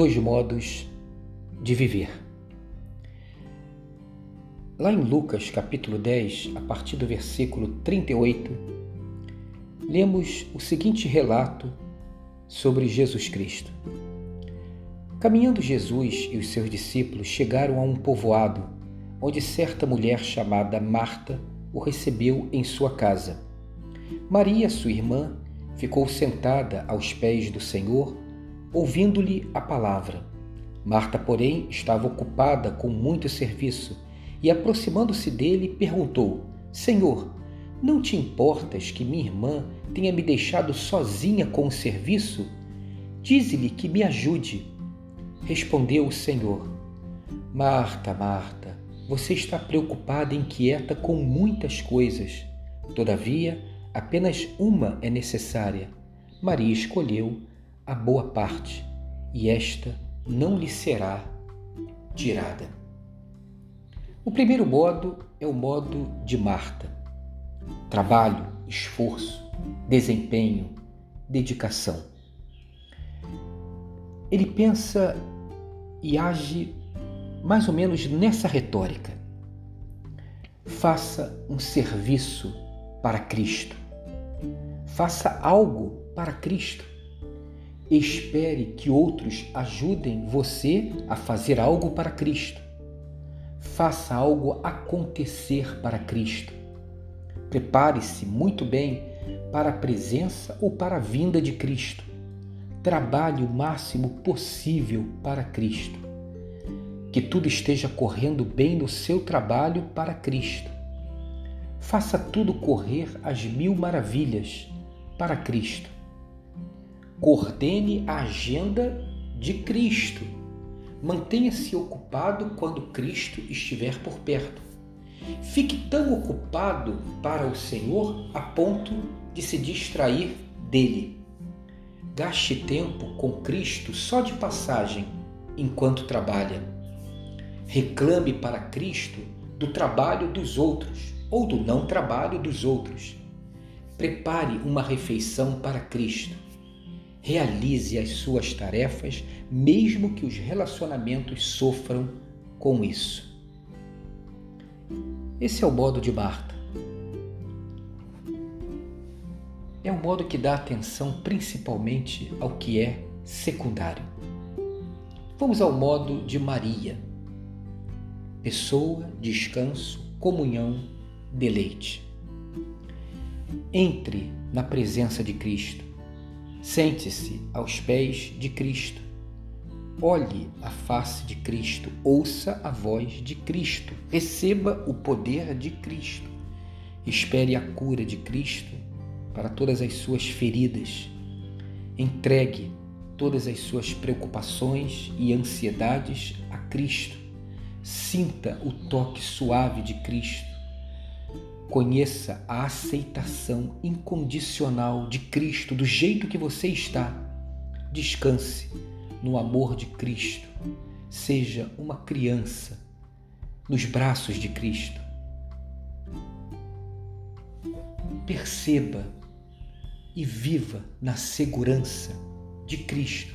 dois modos de viver. Lá em Lucas capítulo 10, a partir do versículo 38, lemos o seguinte relato sobre Jesus Cristo. Caminhando Jesus e os seus discípulos chegaram a um povoado onde certa mulher chamada Marta o recebeu em sua casa. Maria, sua irmã, ficou sentada aos pés do Senhor, ouvindo-lhe a palavra. Marta, porém, estava ocupada com muito serviço e, aproximando-se dele, perguntou: Senhor, não te importas que minha irmã tenha me deixado sozinha com o serviço? Dize-lhe que me ajude. Respondeu o Senhor: Marta, Marta, você está preocupada e inquieta com muitas coisas. Todavia, apenas uma é necessária. Maria escolheu a boa parte, e esta não lhe será tirada. O primeiro modo é o modo de Marta. Trabalho, esforço, desempenho, dedicação. Ele pensa e age mais ou menos nessa retórica. Faça um serviço para Cristo. Faça algo para Cristo. Espere que outros ajudem você a fazer algo para Cristo. Faça algo acontecer para Cristo. Prepare-se muito bem para a presença ou para a vinda de Cristo. Trabalhe o máximo possível para Cristo. Que tudo esteja correndo bem no seu trabalho para Cristo. Faça tudo correr às mil maravilhas para Cristo. Coordene a agenda de Cristo. Mantenha-se ocupado quando Cristo estiver por perto. Fique tão ocupado para o Senhor a ponto de se distrair dele. Gaste tempo com Cristo só de passagem enquanto trabalha. Reclame para Cristo do trabalho dos outros ou do não trabalho dos outros. Prepare uma refeição para Cristo. Realize as suas tarefas, mesmo que os relacionamentos sofram com isso. Esse é o modo de Marta. É um modo que dá atenção principalmente ao que é secundário. Vamos ao modo de Maria. Pessoa, descanso, comunhão, deleite. Entre na presença de Cristo. Sente-se aos pés de Cristo. Olhe a face de Cristo, ouça a voz de Cristo, receba o poder de Cristo. Espere a cura de Cristo para todas as suas feridas. Entregue todas as suas preocupações e ansiedades a Cristo. Sinta o toque suave de Cristo. Conheça a aceitação incondicional de Cristo do jeito que você está. Descanse no amor de Cristo. Seja uma criança nos braços de Cristo. Perceba e viva na segurança de Cristo.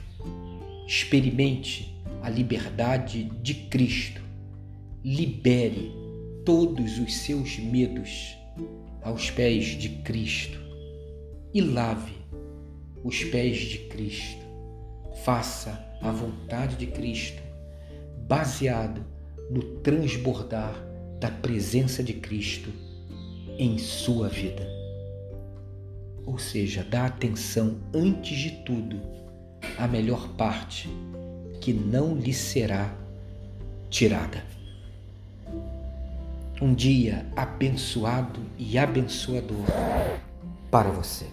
Experimente a liberdade de Cristo. Libere todos os seus medos aos pés de Cristo e lave os pés de Cristo. Faça a vontade de Cristo, baseado no transbordar da presença de Cristo em sua vida ou seja, dá atenção antes de tudo à melhor parte que não lhe será tirada. Um dia abençoado e abençoador para você.